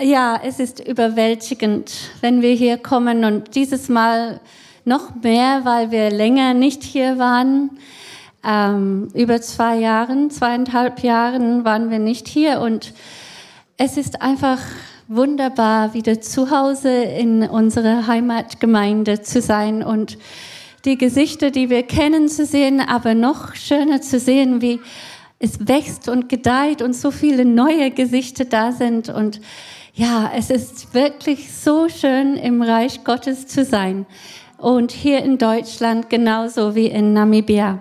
Ja, es ist überwältigend, wenn wir hier kommen und dieses Mal noch mehr, weil wir länger nicht hier waren. Ähm, über zwei Jahren, zweieinhalb Jahren waren wir nicht hier und es ist einfach wunderbar, wieder zu Hause in unserer Heimatgemeinde zu sein und die Gesichter, die wir kennen, zu sehen, aber noch schöner zu sehen, wie es wächst und gedeiht und so viele neue Gesichter da sind und ja, es ist wirklich so schön, im Reich Gottes zu sein. Und hier in Deutschland genauso wie in Namibia.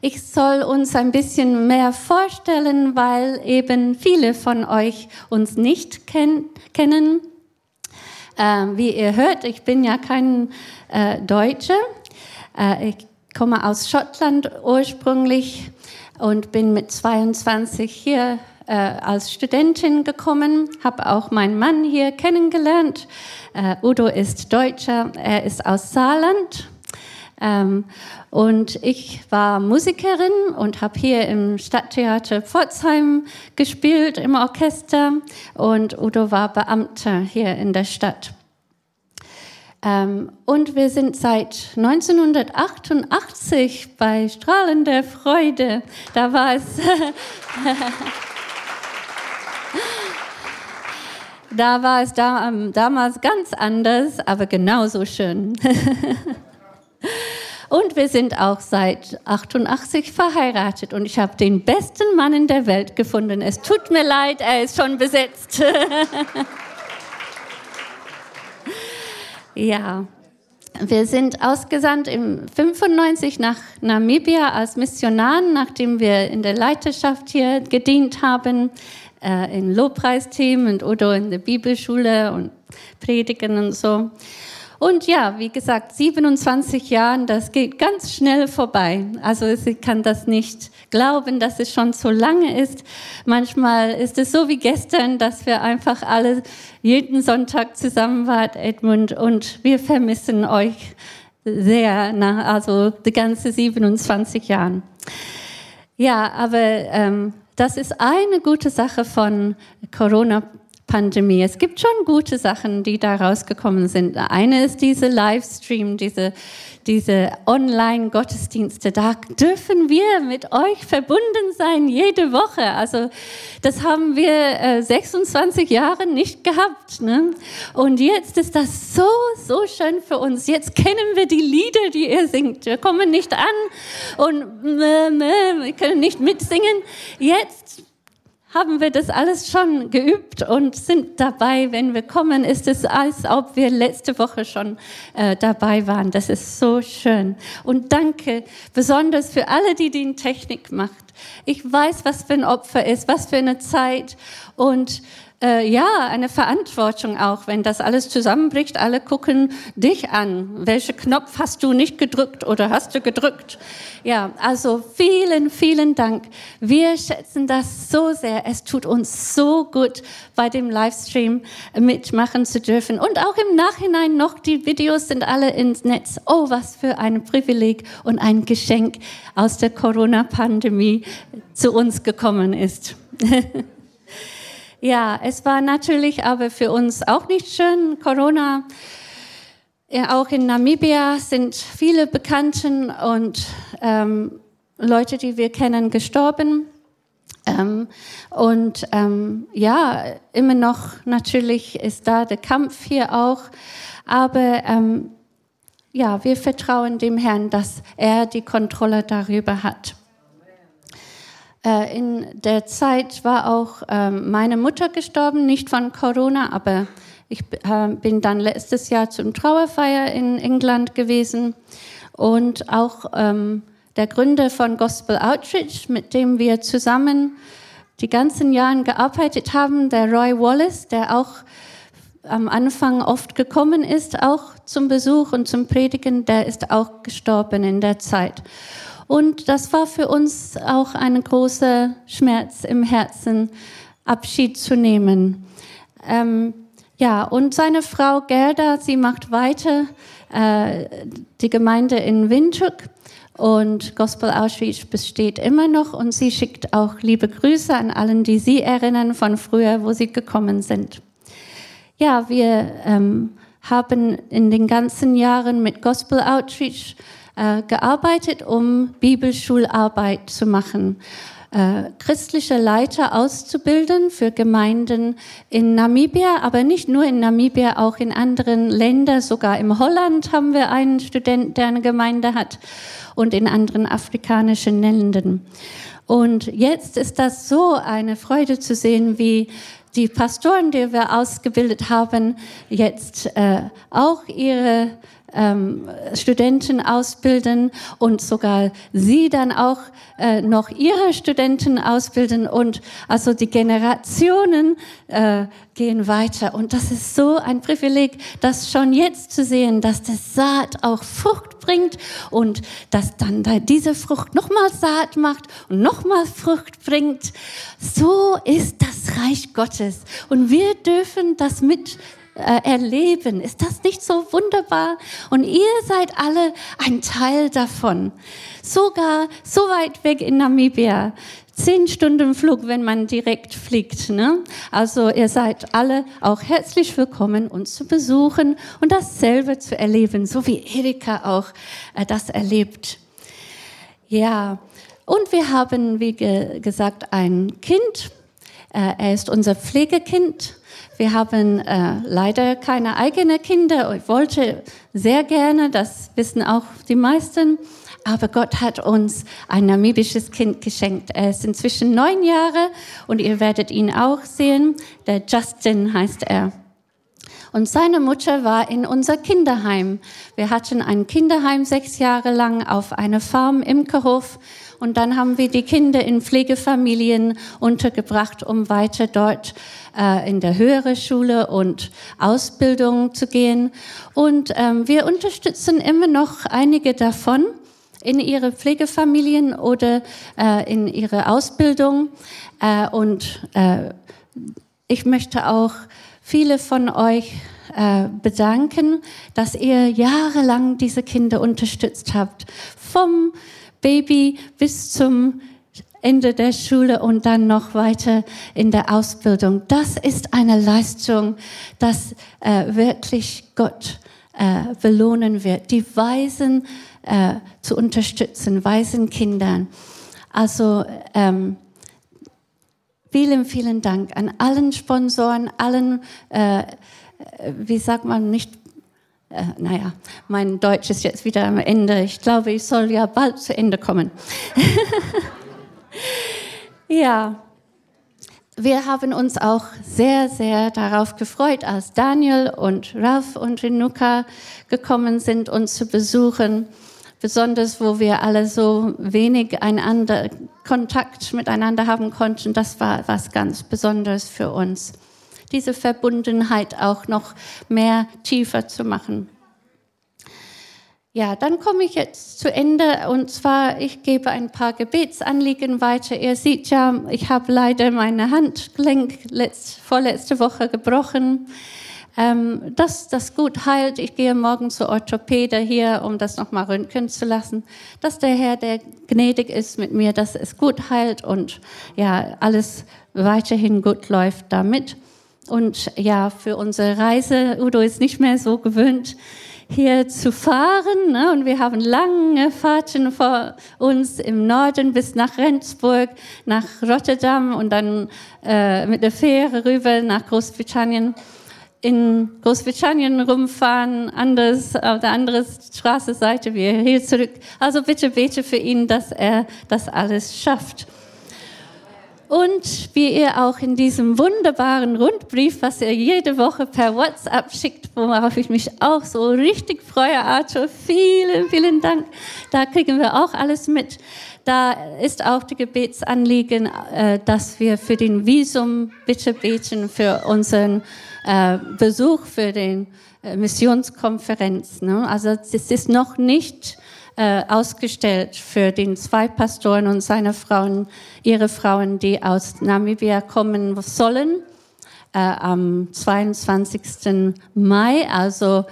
Ich soll uns ein bisschen mehr vorstellen, weil eben viele von euch uns nicht ken kennen. Äh, wie ihr hört, ich bin ja kein äh, Deutscher. Äh, ich komme aus Schottland ursprünglich und bin mit 22 hier äh, als Studentin gekommen, habe auch meinen Mann hier kennengelernt. Äh, Udo ist Deutscher, er ist aus Saarland. Ähm, und ich war Musikerin und habe hier im Stadttheater Pforzheim gespielt, im Orchester. Und Udo war Beamter hier in der Stadt. Ähm, und wir sind seit 1988 bei Strahlender Freude. Da war es. Da war es da, ähm, damals ganz anders, aber genauso schön. und wir sind auch seit 88 verheiratet und ich habe den besten Mann in der Welt gefunden. Es tut mir leid, er ist schon besetzt. ja, wir sind ausgesandt im 95 nach Namibia als Missionaren, nachdem wir in der Leiterschaft hier gedient haben äh, in Lobpreisteam und Udo in der Bibelschule und Predigen und so. Und ja, wie gesagt, 27 Jahre, das geht ganz schnell vorbei. Also ich kann das nicht glauben, dass es schon so lange ist. Manchmal ist es so wie gestern, dass wir einfach alle jeden Sonntag zusammen waren, Edmund, und wir vermissen euch sehr, nach, also die ganze 27 Jahre. Ja, aber ähm, das ist eine gute Sache von Corona Pandemie. Es gibt schon gute Sachen, die da rausgekommen sind. Eine ist diese Livestream, diese, diese Online-Gottesdienste. Da dürfen wir mit euch verbunden sein, jede Woche. Also das haben wir äh, 26 Jahre nicht gehabt. Ne? Und jetzt ist das so, so schön für uns. Jetzt kennen wir die Lieder, die ihr singt. Wir kommen nicht an und äh, äh, wir können nicht mitsingen. Jetzt haben wir das alles schon geübt und sind dabei. Wenn wir kommen, ist es, als ob wir letzte Woche schon äh, dabei waren. Das ist so schön. Und danke besonders für alle, die die Technik macht. Ich weiß, was für ein Opfer ist, was für eine Zeit und äh, ja, eine Verantwortung auch, wenn das alles zusammenbricht. Alle gucken dich an. Welchen Knopf hast du nicht gedrückt oder hast du gedrückt? Ja, also vielen, vielen Dank. Wir schätzen das so sehr. Es tut uns so gut, bei dem Livestream mitmachen zu dürfen. Und auch im Nachhinein noch, die Videos sind alle ins Netz. Oh, was für ein Privileg und ein Geschenk aus der Corona-Pandemie zu uns gekommen ist. Ja, es war natürlich aber für uns auch nicht schön. Corona, ja, auch in Namibia sind viele Bekannten und ähm, Leute, die wir kennen, gestorben. Ähm, und ähm, ja, immer noch natürlich ist da der Kampf hier auch. Aber ähm, ja, wir vertrauen dem Herrn, dass er die Kontrolle darüber hat. Äh, in der Zeit war auch ähm, meine Mutter gestorben, nicht von Corona, aber ich äh, bin dann letztes Jahr zum Trauerfeier in England gewesen und auch ähm, der Gründer von Gospel Outreach, mit dem wir zusammen die ganzen Jahre gearbeitet haben, der Roy Wallace, der auch am Anfang oft gekommen ist, auch zum Besuch und zum Predigen, der ist auch gestorben in der Zeit. Und das war für uns auch ein großer Schmerz im Herzen, Abschied zu nehmen. Ähm, ja, und seine Frau Gerda, sie macht weiter äh, die Gemeinde in Windhoek Und Gospel Outreach besteht immer noch und sie schickt auch liebe Grüße an allen, die sie erinnern von früher, wo sie gekommen sind. Ja, wir ähm, haben in den ganzen Jahren mit Gospel Outreach äh, gearbeitet, um Bibelschularbeit zu machen äh, christliche Leiter auszubilden für Gemeinden in Namibia, aber nicht nur in Namibia, auch in anderen Ländern. Sogar im Holland haben wir einen Student, der eine Gemeinde hat und in anderen afrikanischen Ländern. Und jetzt ist das so eine Freude zu sehen, wie die Pastoren, die wir ausgebildet haben, jetzt äh, auch ihre ähm, Studenten ausbilden und sogar sie dann auch äh, noch ihre Studenten ausbilden. Und also die Generationen äh, gehen weiter. Und das ist so ein Privileg, das schon jetzt zu sehen, dass das Saat auch Frucht bringt und dass dann da diese Frucht nochmal Saat macht und nochmal Frucht bringt. So ist das Reich Gottes. Und wir dürfen das mit äh, erleben. Ist das nicht so wunderbar? Und ihr seid alle ein Teil davon. Sogar so weit weg in Namibia. Zehn Stunden Flug, wenn man direkt fliegt. Ne? Also ihr seid alle auch herzlich willkommen, uns zu besuchen und dasselbe zu erleben, so wie Erika auch äh, das erlebt. Ja, und wir haben, wie ge gesagt, ein Kind. Äh, er ist unser Pflegekind wir haben äh, leider keine eigenen Kinder. Ich wollte sehr gerne, das wissen auch die meisten. Aber Gott hat uns ein namibisches Kind geschenkt. Er ist inzwischen neun Jahre und ihr werdet ihn auch sehen. Der Justin heißt er. Und seine Mutter war in unser Kinderheim. Wir hatten ein Kinderheim sechs Jahre lang auf einer Farm im Imkerhof und dann haben wir die Kinder in Pflegefamilien untergebracht, um weiter dort äh, in der höhere Schule und Ausbildung zu gehen. Und ähm, wir unterstützen immer noch einige davon in ihre Pflegefamilien oder äh, in ihre Ausbildung. Äh, und äh, ich möchte auch viele von euch äh, bedanken, dass ihr jahrelang diese Kinder unterstützt habt. Vom Baby bis zum Ende der Schule und dann noch weiter in der Ausbildung. Das ist eine Leistung, das äh, wirklich Gott äh, belohnen wird. Die Weisen äh, zu unterstützen, weisen Kindern. Also ähm, vielen, vielen Dank an allen Sponsoren, allen, äh, wie sagt man, nicht äh, naja, mein Deutsch ist jetzt wieder am Ende. Ich glaube, ich soll ja bald zu Ende kommen. ja, wir haben uns auch sehr, sehr darauf gefreut, als Daniel und Ralph und Renuka gekommen sind, uns zu besuchen. Besonders, wo wir alle so wenig einander, Kontakt miteinander haben konnten. Das war was ganz Besonderes für uns diese Verbundenheit auch noch mehr tiefer zu machen. Ja, dann komme ich jetzt zu Ende und zwar, ich gebe ein paar Gebetsanliegen weiter. Ihr seht ja, ich habe leider meine Handgelenk letzt, vorletzte Woche gebrochen. Ähm, dass das gut heilt. Ich gehe morgen zur Orthopäde hier, um das nochmal röntgen zu lassen. Dass der Herr, der gnädig ist mit mir, dass es gut heilt und ja, alles weiterhin gut läuft damit. Und ja, für unsere Reise, Udo ist nicht mehr so gewöhnt, hier zu fahren. Ne? Und wir haben lange Fahrten vor uns im Norden bis nach Rendsburg, nach Rotterdam und dann äh, mit der Fähre rüber nach Großbritannien. In Großbritannien rumfahren, anders, auf der anderen Straßenseite, wir hier zurück. Also bitte bete für ihn, dass er das alles schafft. Und wie ihr auch in diesem wunderbaren Rundbrief, was ihr jede Woche per WhatsApp schickt, worauf ich mich auch so richtig freue, Arthur, vielen, vielen Dank. Da kriegen wir auch alles mit. Da ist auch die Gebetsanliegen, äh, dass wir für den Visum bitte beten, für unseren äh, Besuch, für den äh, Missionskonferenz. Ne? Also es ist noch nicht äh, ausgestellt für den zwei Pastoren und seine Frauen, ihre Frauen, die aus Namibia kommen sollen, äh, am 22. Mai. Also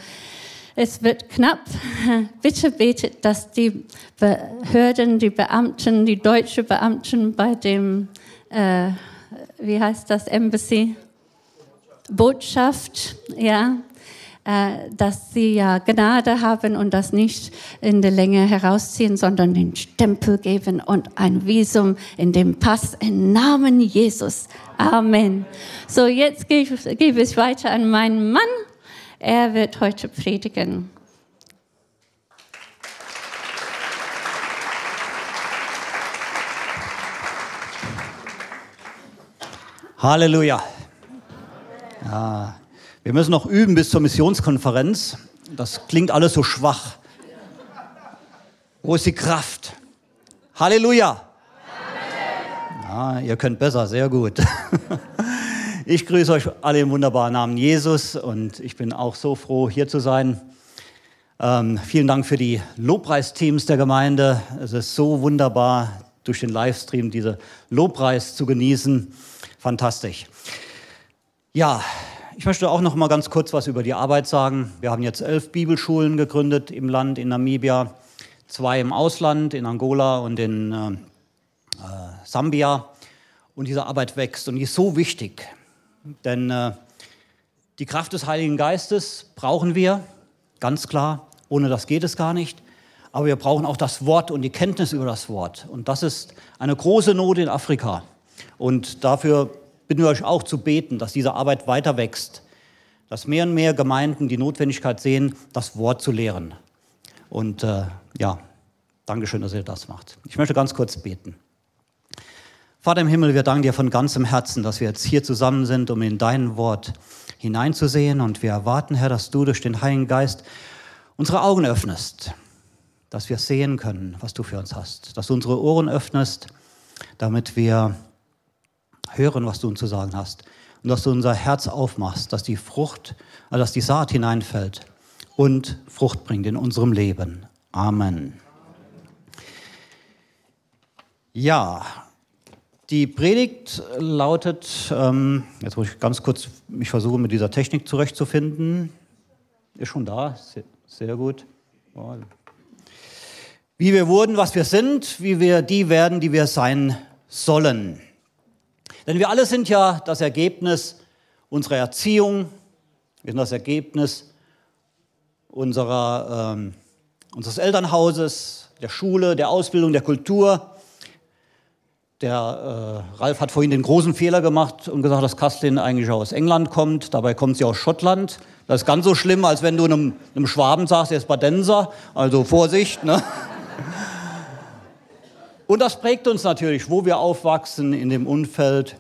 es wird knapp. Bitte betet, dass die Behörden, die Beamten, die deutschen Beamten bei dem, äh, wie heißt das, Embassy? Botschaft, ja, äh, dass sie ja Gnade haben und das nicht in der Länge herausziehen, sondern den Stempel geben und ein Visum in dem Pass im Namen Jesus. Amen. So, jetzt gebe ich weiter an meinen Mann. Er wird heute predigen. Halleluja. Ja, wir müssen noch üben bis zur Missionskonferenz. Das klingt alles so schwach. Wo ist die Kraft? Halleluja. Ja, ihr könnt besser, sehr gut. Ich grüße euch alle im wunderbaren Namen Jesus und ich bin auch so froh, hier zu sein. Ähm, vielen Dank für die Lobpreisteams der Gemeinde. Es ist so wunderbar, durch den Livestream diese Lobpreis zu genießen. Fantastisch. Ja, ich möchte auch noch mal ganz kurz was über die Arbeit sagen. Wir haben jetzt elf Bibelschulen gegründet im Land, in Namibia, zwei im Ausland, in Angola und in äh, äh, Sambia. Und diese Arbeit wächst und die ist so wichtig, denn äh, die Kraft des Heiligen Geistes brauchen wir, ganz klar. Ohne das geht es gar nicht. Aber wir brauchen auch das Wort und die Kenntnis über das Wort. Und das ist eine große Not in Afrika. Und dafür bitten wir euch auch zu beten, dass diese Arbeit weiter wächst, dass mehr und mehr Gemeinden die Notwendigkeit sehen, das Wort zu lehren. Und äh, ja, Dankeschön, dass ihr das macht. Ich möchte ganz kurz beten. Vater im Himmel, wir danken dir von ganzem Herzen, dass wir jetzt hier zusammen sind, um in dein Wort hineinzusehen. Und wir erwarten, Herr, dass du durch den Heiligen Geist unsere Augen öffnest, dass wir sehen können, was du für uns hast, dass du unsere Ohren öffnest, damit wir hören, was du uns zu sagen hast. Und dass du unser Herz aufmachst, dass die Frucht, also dass die Saat hineinfällt und Frucht bringt in unserem Leben. Amen. Ja, die Predigt lautet, ähm, jetzt muss ich ganz kurz mich versuchen, mit dieser Technik zurechtzufinden. Ist schon da, sehr, sehr gut. Wie wir wurden, was wir sind, wie wir die werden, die wir sein sollen. Denn wir alle sind ja das Ergebnis unserer Erziehung, wir sind das Ergebnis unserer, ähm, unseres Elternhauses, der Schule, der Ausbildung, der Kultur. Der äh, Ralf hat vorhin den großen Fehler gemacht und gesagt, dass Kastlin eigentlich aus England kommt. Dabei kommt sie aus Schottland. Das ist ganz so schlimm, als wenn du einem, einem Schwaben sagst, er ist Badenser. Also Vorsicht. Ne? Und das prägt uns natürlich, wo wir aufwachsen in dem Umfeld.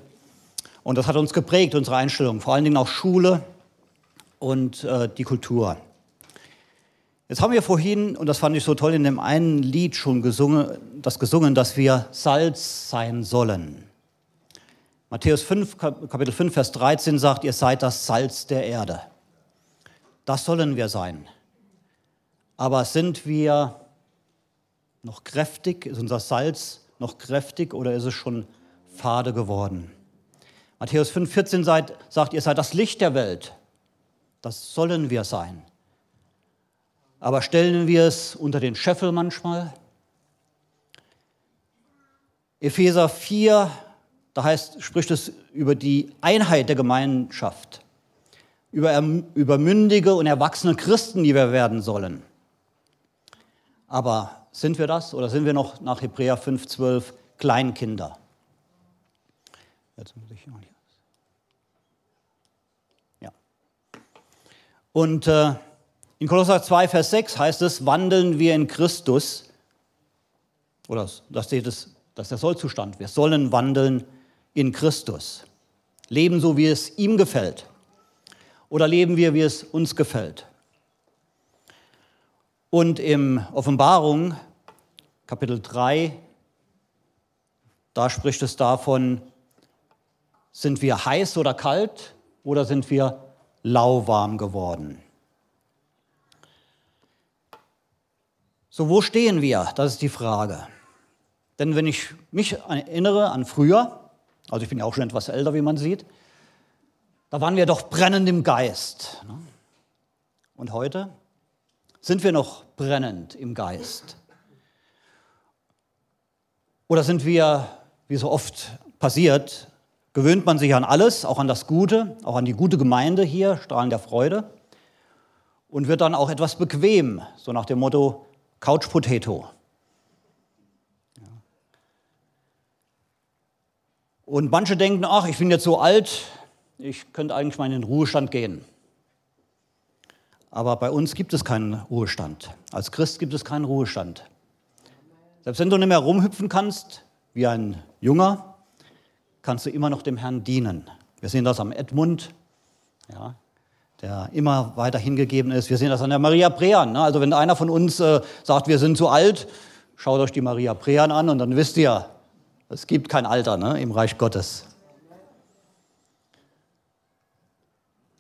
Und das hat uns geprägt, unsere Einstellung, vor allen Dingen auch Schule und äh, die Kultur. Jetzt haben wir vorhin, und das fand ich so toll, in dem einen Lied schon gesungen, das gesungen, dass wir Salz sein sollen. Matthäus 5, Kapitel 5, Vers 13 sagt, ihr seid das Salz der Erde. Das sollen wir sein. Aber sind wir noch kräftig? Ist unser Salz noch kräftig oder ist es schon fade geworden? Matthäus 5,14 sagt, ihr seid das Licht der Welt. Das sollen wir sein. Aber stellen wir es unter den Scheffel manchmal? Epheser 4, da heißt, spricht es über die Einheit der Gemeinschaft, über, über mündige und erwachsene Christen, die wir werden sollen. Aber sind wir das oder sind wir noch nach Hebräer 5,12 Kleinkinder? Ja. Und äh, in Kolosser 2, Vers 6 heißt es, wandeln wir in Christus, oder da steht es, das ist der Sollzustand, wir sollen wandeln in Christus. Leben so, wie es ihm gefällt. Oder leben wir, wie es uns gefällt. Und im Offenbarung Kapitel 3, da spricht es davon, sind wir heiß oder kalt oder sind wir lauwarm geworden? So, wo stehen wir? Das ist die Frage. Denn wenn ich mich erinnere an früher, also ich bin ja auch schon etwas älter, wie man sieht, da waren wir doch brennend im Geist. Ne? Und heute? Sind wir noch brennend im Geist? Oder sind wir, wie so oft passiert, gewöhnt man sich an alles, auch an das Gute, auch an die gute Gemeinde hier, Strahlen der Freude, und wird dann auch etwas bequem, so nach dem Motto Couch Potato. Und manche denken, ach, ich bin jetzt so alt, ich könnte eigentlich mal in den Ruhestand gehen. Aber bei uns gibt es keinen Ruhestand. Als Christ gibt es keinen Ruhestand. Selbst wenn du nicht mehr rumhüpfen kannst, wie ein Junger, kannst du immer noch dem Herrn dienen. Wir sehen das am Edmund, ja, der immer weiter hingegeben ist. Wir sehen das an der Maria Prean. Ne? Also wenn einer von uns äh, sagt, wir sind zu alt, schaut euch die Maria Prean an und dann wisst ihr, es gibt kein Alter ne, im Reich Gottes.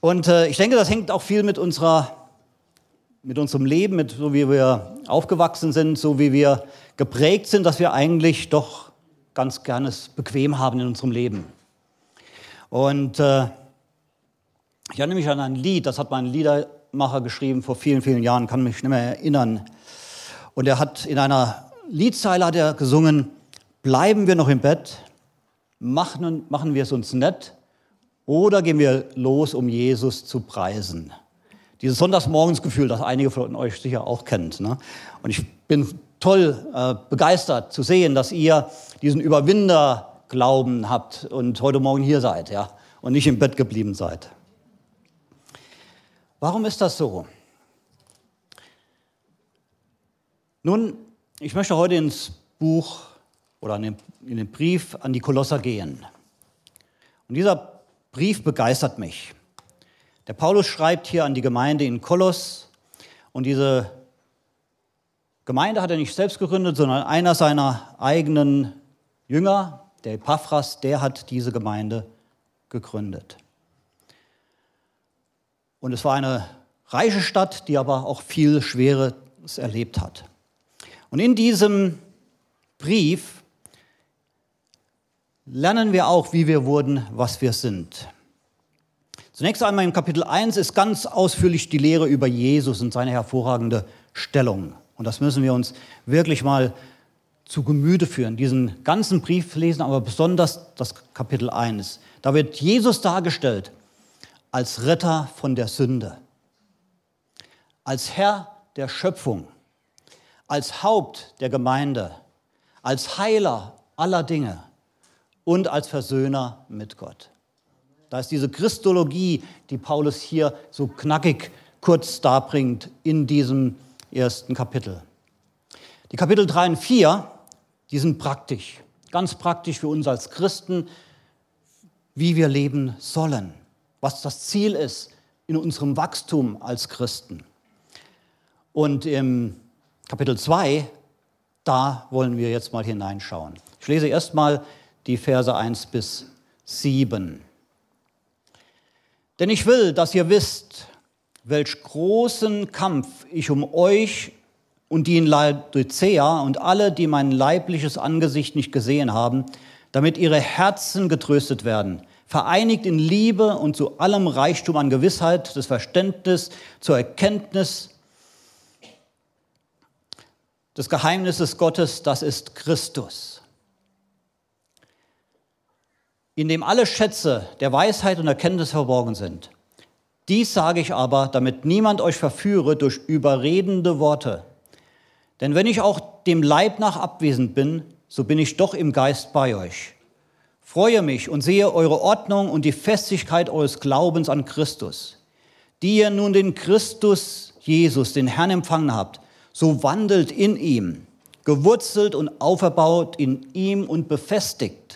Und äh, ich denke, das hängt auch viel mit, unserer, mit unserem Leben, mit so wie wir aufgewachsen sind, so wie wir geprägt sind, dass wir eigentlich doch ganz gerne es bequem haben in unserem Leben. Und äh, ich erinnere mich an ein Lied, das hat mein Liedermacher geschrieben vor vielen, vielen Jahren, kann mich nicht mehr erinnern. Und er hat in einer Liedzeile hat er gesungen, bleiben wir noch im Bett, machen, machen wir es uns nett oder gehen wir los, um Jesus zu preisen. Dieses Sonntagsmorgensgefühl, das einige von euch sicher auch kennt. Ne? Und ich bin toll äh, begeistert zu sehen, dass ihr diesen Überwinderglauben habt und heute Morgen hier seid ja, und nicht im Bett geblieben seid. Warum ist das so? Nun, ich möchte heute ins Buch oder in den, in den Brief an die Kolosser gehen. Und dieser Brief begeistert mich. Der Paulus schreibt hier an die Gemeinde in Kolos und diese Gemeinde hat er nicht selbst gegründet, sondern einer seiner eigenen Jünger, der Epaphras, der hat diese Gemeinde gegründet. Und es war eine reiche Stadt, die aber auch viel Schweres erlebt hat. Und in diesem Brief lernen wir auch, wie wir wurden, was wir sind. Zunächst einmal im Kapitel 1 ist ganz ausführlich die Lehre über Jesus und seine hervorragende Stellung. Und das müssen wir uns wirklich mal zu Gemüte führen, diesen ganzen Brief lesen, aber besonders das Kapitel 1. Da wird Jesus dargestellt als Retter von der Sünde, als Herr der Schöpfung, als Haupt der Gemeinde, als Heiler aller Dinge und als Versöhner mit Gott. Da ist diese Christologie, die Paulus hier so knackig kurz darbringt in diesem ersten Kapitel. Die Kapitel 3 und 4, die sind praktisch, ganz praktisch für uns als Christen, wie wir leben sollen, was das Ziel ist in unserem Wachstum als Christen. Und im Kapitel 2, da wollen wir jetzt mal hineinschauen. Ich lese erstmal die Verse 1 bis 7. Denn ich will, dass ihr wisst, welch großen Kampf ich um euch und die in Laodicea und alle, die mein leibliches Angesicht nicht gesehen haben, damit ihre Herzen getröstet werden, vereinigt in Liebe und zu allem Reichtum an Gewissheit, des Verständnis, zur Erkenntnis des Geheimnisses Gottes, das ist Christus, in dem alle Schätze der Weisheit und Erkenntnis verborgen sind. Dies sage ich aber, damit niemand euch verführe durch überredende Worte. Denn wenn ich auch dem Leib nach abwesend bin, so bin ich doch im Geist bei euch. Freue mich und sehe eure Ordnung und die Festigkeit eures Glaubens an Christus. Die ihr nun den Christus Jesus, den Herrn, empfangen habt, so wandelt in ihm, gewurzelt und auferbaut in ihm und befestigt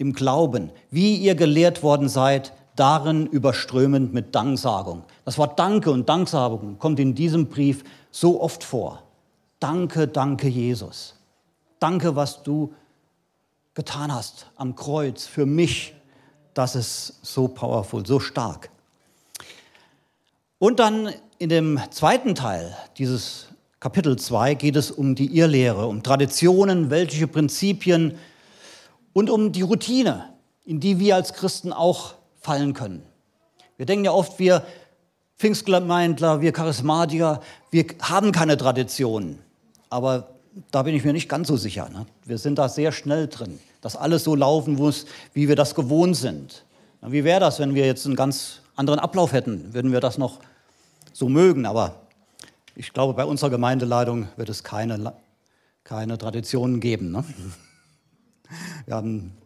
im Glauben, wie ihr gelehrt worden seid, darin überströmend mit Danksagung. Das Wort Danke und Danksagung kommt in diesem Brief so oft vor. Danke, danke Jesus. Danke, was du getan hast am Kreuz für mich. Das ist so powerful, so stark. Und dann in dem zweiten Teil dieses Kapitel 2 geht es um die Irrlehre, um Traditionen, weltliche Prinzipien und um die Routine, in die wir als Christen auch fallen können. Wir denken ja oft, wir Pfingstgemeindler, wir Charismatiker, wir haben keine Tradition. Aber da bin ich mir nicht ganz so sicher. Ne? Wir sind da sehr schnell drin, dass alles so laufen muss, wie wir das gewohnt sind. Wie wäre das, wenn wir jetzt einen ganz anderen Ablauf hätten? Würden wir das noch so mögen? Aber ich glaube, bei unserer Gemeindeleitung wird es keine, keine Traditionen geben. Ne? Haben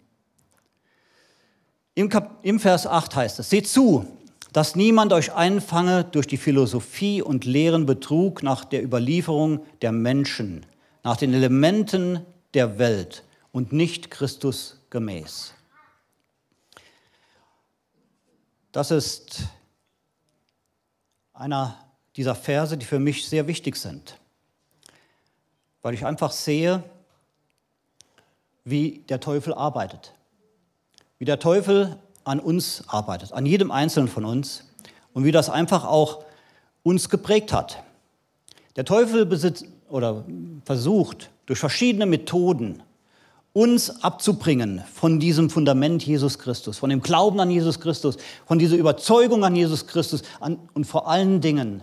im, Kap Im Vers 8 heißt es, seht zu, dass niemand euch einfange durch die Philosophie und leeren Betrug nach der Überlieferung der Menschen, nach den Elementen der Welt und nicht Christus gemäß. Das ist einer dieser Verse, die für mich sehr wichtig sind, weil ich einfach sehe, wie der Teufel arbeitet. Wie der Teufel an uns arbeitet, an jedem Einzelnen von uns und wie das einfach auch uns geprägt hat. Der Teufel besitzt, oder versucht durch verschiedene Methoden uns abzubringen von diesem Fundament Jesus Christus, von dem Glauben an Jesus Christus, von dieser Überzeugung an Jesus Christus an, und vor allen Dingen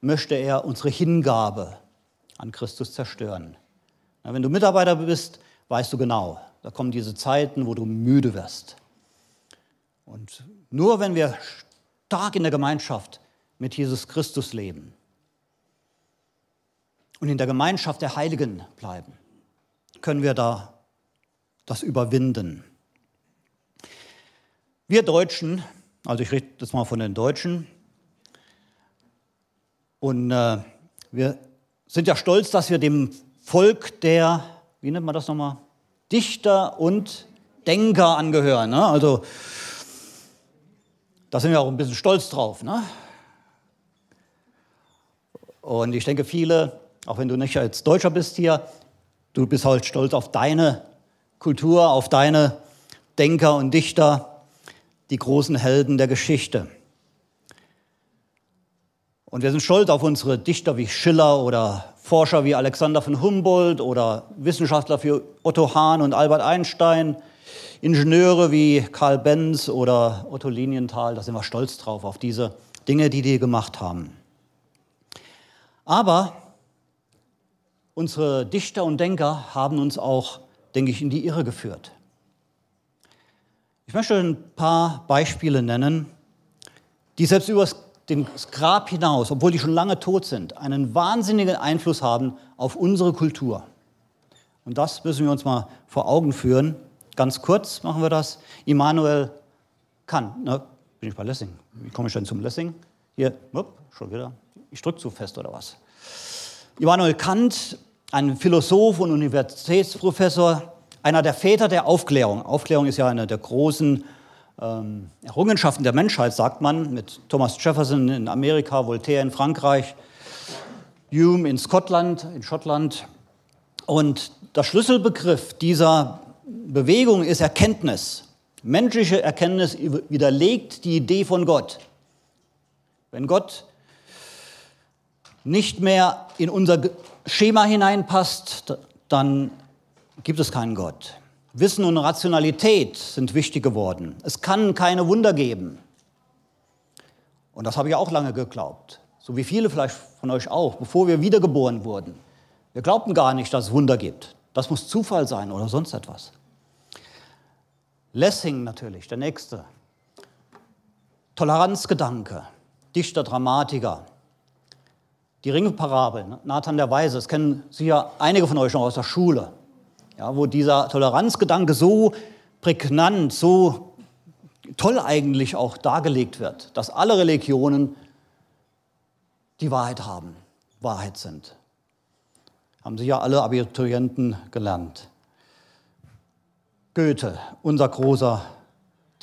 möchte er unsere Hingabe an Christus zerstören. Na, wenn du Mitarbeiter bist, weißt du genau, da kommen diese Zeiten, wo du müde wirst. Und nur wenn wir stark in der Gemeinschaft mit Jesus Christus leben, und in der Gemeinschaft der Heiligen bleiben, können wir da das überwinden. Wir Deutschen, also ich rede jetzt mal von den Deutschen, und äh, wir sind ja stolz, dass wir dem Volk der, wie nennt man das nochmal, Dichter und Denker angehören. Ne? Also da sind wir auch ein bisschen stolz drauf. Ne? Und ich denke, viele auch wenn du nicht als Deutscher bist hier, du bist halt stolz auf deine Kultur, auf deine Denker und Dichter, die großen Helden der Geschichte. Und wir sind stolz auf unsere Dichter wie Schiller oder Forscher wie Alexander von Humboldt oder Wissenschaftler wie Otto Hahn und Albert Einstein, Ingenieure wie Karl Benz oder Otto Linienthal. Da sind wir stolz drauf, auf diese Dinge, die die gemacht haben. Aber unsere Dichter und Denker haben uns auch, denke ich, in die Irre geführt. Ich möchte ein paar Beispiele nennen, die selbst über das Grab hinaus, obwohl die schon lange tot sind, einen wahnsinnigen Einfluss haben auf unsere Kultur. Und das müssen wir uns mal vor Augen führen. Ganz kurz machen wir das. Immanuel Kant, ne, bin ich bei Lessing. Wie komme ich denn zum Lessing? Hier, upp, schon wieder. Ich drücke zu fest oder was? Immanuel Kant, ein Philosoph und Universitätsprofessor, einer der Väter der Aufklärung. Aufklärung ist ja eine der großen ähm, Errungenschaften der Menschheit, sagt man, mit Thomas Jefferson in Amerika, Voltaire in Frankreich, Hume in Schottland, in Schottland. Und der Schlüsselbegriff dieser Bewegung ist Erkenntnis. Menschliche Erkenntnis widerlegt die Idee von Gott. Wenn Gott nicht mehr in unser Schema hineinpasst, dann gibt es keinen Gott. Wissen und Rationalität sind wichtig geworden. Es kann keine Wunder geben. Und das habe ich auch lange geglaubt. So wie viele vielleicht von euch auch, bevor wir wiedergeboren wurden. Wir glaubten gar nicht, dass es Wunder gibt. Das muss Zufall sein oder sonst etwas. Lessing natürlich, der nächste. Toleranzgedanke, Dichter, Dramatiker. Die Ringparabel, ne? Nathan der Weise, das kennen sicher einige von euch noch aus der Schule, ja, wo dieser Toleranzgedanke so prägnant, so toll eigentlich auch dargelegt wird, dass alle Religionen die Wahrheit haben, Wahrheit sind. Haben sicher alle Abiturienten gelernt. Goethe, unser großer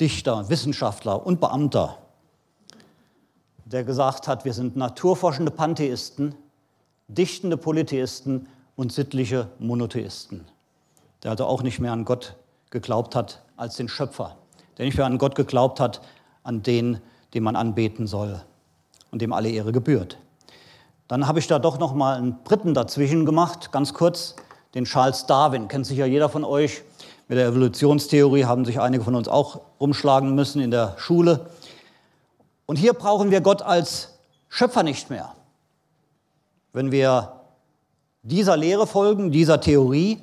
Dichter, Wissenschaftler und Beamter, der gesagt hat, wir sind naturforschende Pantheisten, dichtende Polytheisten und sittliche Monotheisten. Der also auch nicht mehr an Gott geglaubt hat als den Schöpfer, der nicht mehr an Gott geglaubt hat, an den, den man anbeten soll und dem alle Ehre gebührt. Dann habe ich da doch noch mal einen Dritten dazwischen gemacht, ganz kurz, den Charles Darwin. Kennt sicher jeder von euch. Mit der Evolutionstheorie haben sich einige von uns auch rumschlagen müssen in der Schule. Und hier brauchen wir Gott als Schöpfer nicht mehr. Wenn wir dieser Lehre folgen, dieser Theorie,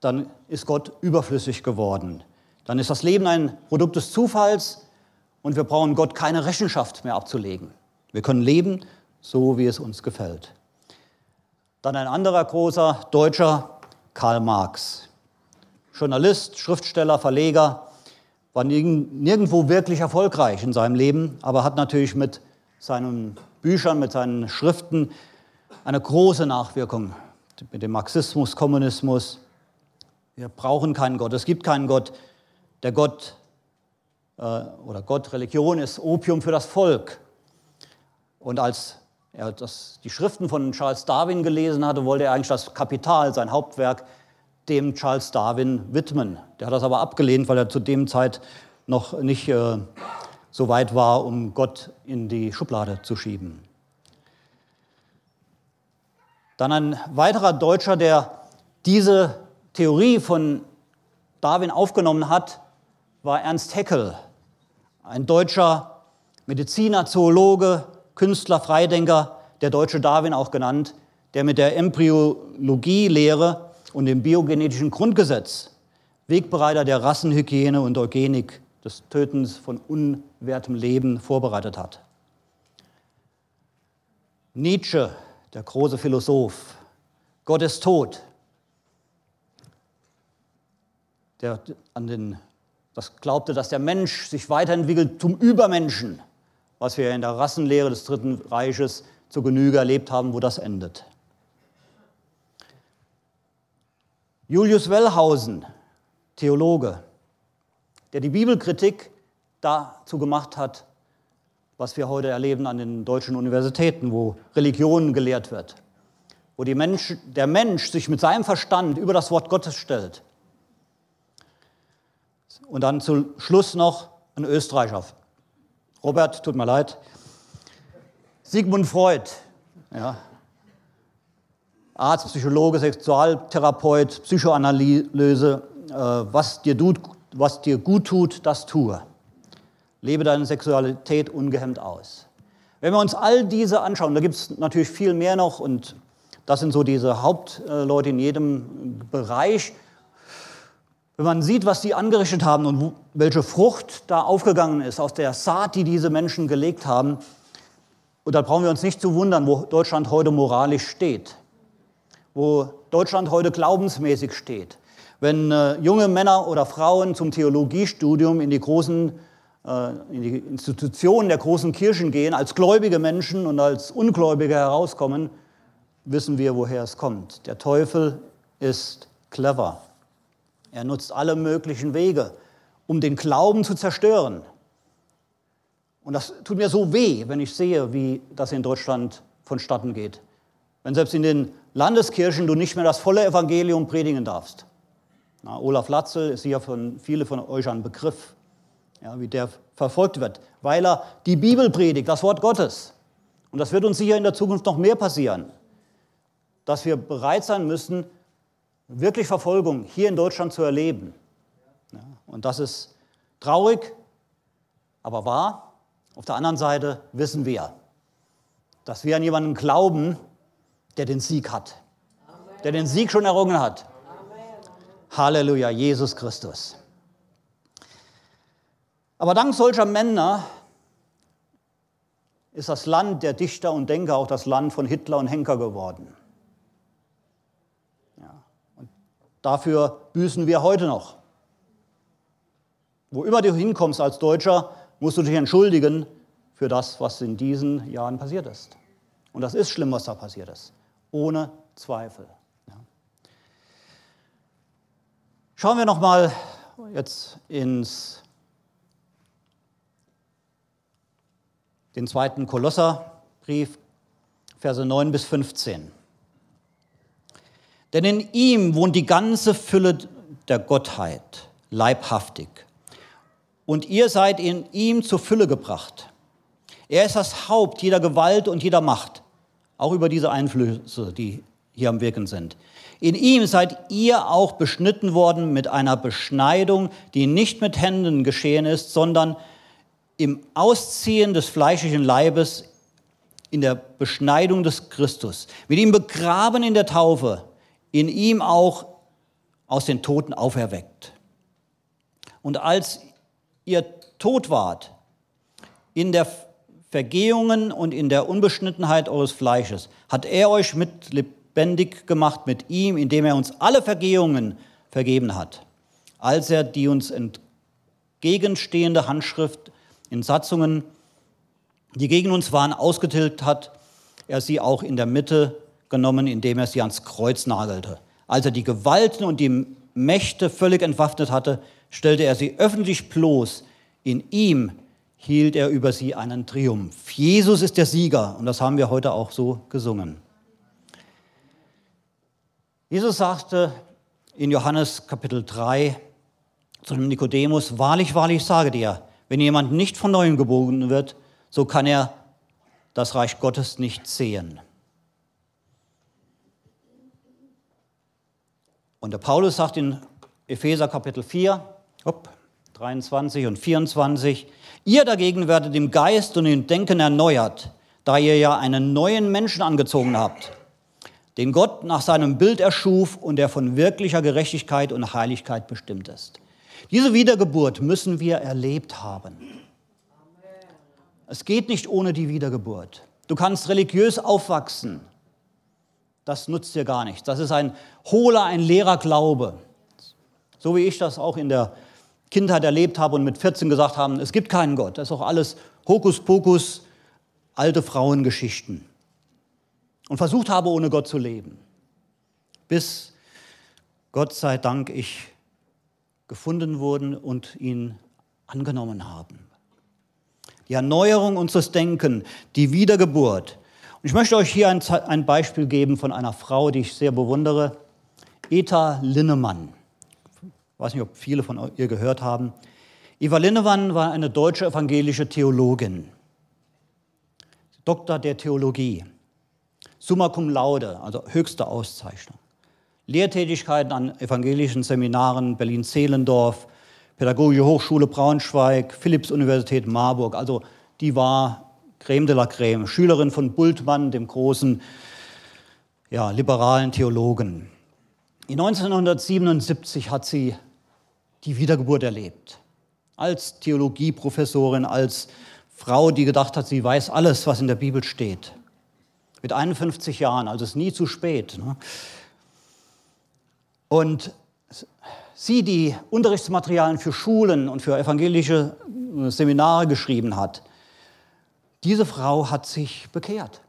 dann ist Gott überflüssig geworden. Dann ist das Leben ein Produkt des Zufalls und wir brauchen Gott keine Rechenschaft mehr abzulegen. Wir können leben, so wie es uns gefällt. Dann ein anderer großer Deutscher, Karl Marx. Journalist, Schriftsteller, Verleger, war nirgendwo wirklich erfolgreich in seinem Leben, aber hat natürlich mit seinen Büchern, mit seinen Schriften eine große Nachwirkung mit dem Marxismus, Kommunismus. Wir brauchen keinen Gott, es gibt keinen Gott. Der Gott äh, oder Gott, Religion ist Opium für das Volk. Und als er das, die Schriften von Charles Darwin gelesen hatte, wollte er eigentlich das Kapital, sein Hauptwerk, dem Charles Darwin widmen. Der hat das aber abgelehnt, weil er zu dem Zeit noch nicht äh, so weit war, um Gott in die Schublade zu schieben. Dann ein weiterer Deutscher, der diese Theorie von Darwin aufgenommen hat, war Ernst Haeckel, ein deutscher Mediziner, Zoologe, Künstler, Freidenker, der deutsche Darwin auch genannt, der mit der Embryologielehre und dem biogenetischen Grundgesetz Wegbereiter der Rassenhygiene und Eugenik des Tötens von unwertem Leben vorbereitet hat. Nietzsche, der große Philosoph, Gott ist tot, der an den, das glaubte, dass der Mensch sich weiterentwickelt zum Übermenschen was wir in der Rassenlehre des Dritten Reiches zur Genüge erlebt haben, wo das endet. Julius Wellhausen, Theologe, der die Bibelkritik dazu gemacht hat, was wir heute erleben an den deutschen Universitäten, wo Religion gelehrt wird, wo Mensch, der Mensch sich mit seinem Verstand über das Wort Gottes stellt. Und dann zum Schluss noch ein Österreicher, Robert, tut mir leid. Sigmund Freud, ja. Arzt, Psychologe, Sexualtherapeut, Psychoanalyse, äh, was, dir tut, was dir gut tut, das tue. Lebe deine Sexualität ungehemmt aus. Wenn wir uns all diese anschauen, da gibt es natürlich viel mehr noch und das sind so diese Hauptleute in jedem Bereich, wenn man sieht, was die angerichtet haben und welche Frucht da aufgegangen ist aus der Saat, die diese Menschen gelegt haben, und da brauchen wir uns nicht zu wundern, wo Deutschland heute moralisch steht, wo Deutschland heute glaubensmäßig steht. Wenn äh, junge Männer oder Frauen zum Theologiestudium in die großen äh, in die Institutionen der großen Kirchen gehen, als gläubige Menschen und als Ungläubige herauskommen, wissen wir, woher es kommt. Der Teufel ist clever. Er nutzt alle möglichen Wege, um den Glauben zu zerstören. Und das tut mir so weh, wenn ich sehe, wie das in Deutschland vonstatten geht. Wenn selbst in den Landeskirchen du nicht mehr das volle Evangelium predigen darfst. Na, Olaf Latzel ist hier von viele von euch ein Begriff, ja, wie der verfolgt wird, weil er die Bibel predigt, das Wort Gottes. Und das wird uns sicher in der Zukunft noch mehr passieren, dass wir bereit sein müssen, wirklich Verfolgung hier in Deutschland zu erleben. Ja, und das ist traurig, aber wahr. Auf der anderen Seite wissen wir, dass wir an jemanden glauben, der den Sieg hat, Amen. der den Sieg schon errungen hat. Amen. Halleluja, Jesus Christus. Aber dank solcher Männer ist das Land der Dichter und Denker auch das Land von Hitler und Henker geworden. Dafür büßen wir heute noch. Wo immer du hinkommst als Deutscher, musst du dich entschuldigen für das, was in diesen Jahren passiert ist. Und das ist schlimm, was da passiert ist. Ohne Zweifel. Ja. Schauen wir noch mal jetzt ins den zweiten Kolosserbrief, Verse 9 bis 15. Denn in ihm wohnt die ganze Fülle der Gottheit, leibhaftig. Und ihr seid in ihm zur Fülle gebracht. Er ist das Haupt jeder Gewalt und jeder Macht, auch über diese Einflüsse, die hier am Wirken sind. In ihm seid ihr auch beschnitten worden mit einer Beschneidung, die nicht mit Händen geschehen ist, sondern im Ausziehen des fleischlichen Leibes in der Beschneidung des Christus, mit ihm begraben in der Taufe, in ihm auch aus den Toten auferweckt. Und als ihr tot wart, in der Vergehungen und in der Unbeschnittenheit eures Fleisches, hat er euch mit lebendig gemacht mit ihm, indem er uns alle Vergehungen vergeben hat, als er die uns entgegenstehende Handschrift in Satzungen, die gegen uns waren, ausgetilgt hat, er sie auch in der Mitte genommen, indem er sie ans Kreuz nagelte. Als er die Gewalten und die Mächte völlig entwaffnet hatte, stellte er sie öffentlich bloß. In ihm hielt er über sie einen Triumph. Jesus ist der Sieger und das haben wir heute auch so gesungen. Jesus sagte in Johannes Kapitel 3 zu dem Nikodemus, wahrlich, wahrlich sage dir, wenn jemand nicht von neuem geboren wird, so kann er das Reich Gottes nicht sehen. Und der Paulus sagt in Epheser Kapitel 4, hopp, 23 und 24, ihr dagegen werdet im Geist und im Denken erneuert, da ihr ja einen neuen Menschen angezogen habt, den Gott nach seinem Bild erschuf und der von wirklicher Gerechtigkeit und Heiligkeit bestimmt ist. Diese Wiedergeburt müssen wir erlebt haben. Es geht nicht ohne die Wiedergeburt. Du kannst religiös aufwachsen. Das nutzt dir gar nichts. Das ist ein hohler, ein leerer Glaube. So wie ich das auch in der Kindheit erlebt habe und mit 14 gesagt haben, es gibt keinen Gott. Das ist auch alles Hokuspokus, alte Frauengeschichten. Und versucht habe, ohne Gott zu leben. Bis Gott sei Dank ich gefunden wurden und ihn angenommen haben die Erneuerung unseres Denkens, die Wiedergeburt. Ich möchte euch hier ein, ein Beispiel geben von einer Frau, die ich sehr bewundere, Eta Linnemann. Ich weiß nicht, ob viele von ihr gehört haben. Eva Linnemann war eine deutsche evangelische Theologin, Doktor der Theologie, summa cum laude, also höchste Auszeichnung. Lehrtätigkeiten an evangelischen Seminaren Berlin-Zehlendorf, Pädagogische Hochschule Braunschweig, Philipps-Universität Marburg. Also die war Creme de la Creme, Schülerin von Bultmann, dem großen ja, liberalen Theologen. In 1977 hat sie die Wiedergeburt erlebt. Als Theologieprofessorin, als Frau, die gedacht hat, sie weiß alles, was in der Bibel steht. Mit 51 Jahren, also es ist nie zu spät. Ne? Und sie, die Unterrichtsmaterialien für Schulen und für evangelische äh, Seminare geschrieben hat, diese Frau hat sich bekehrt.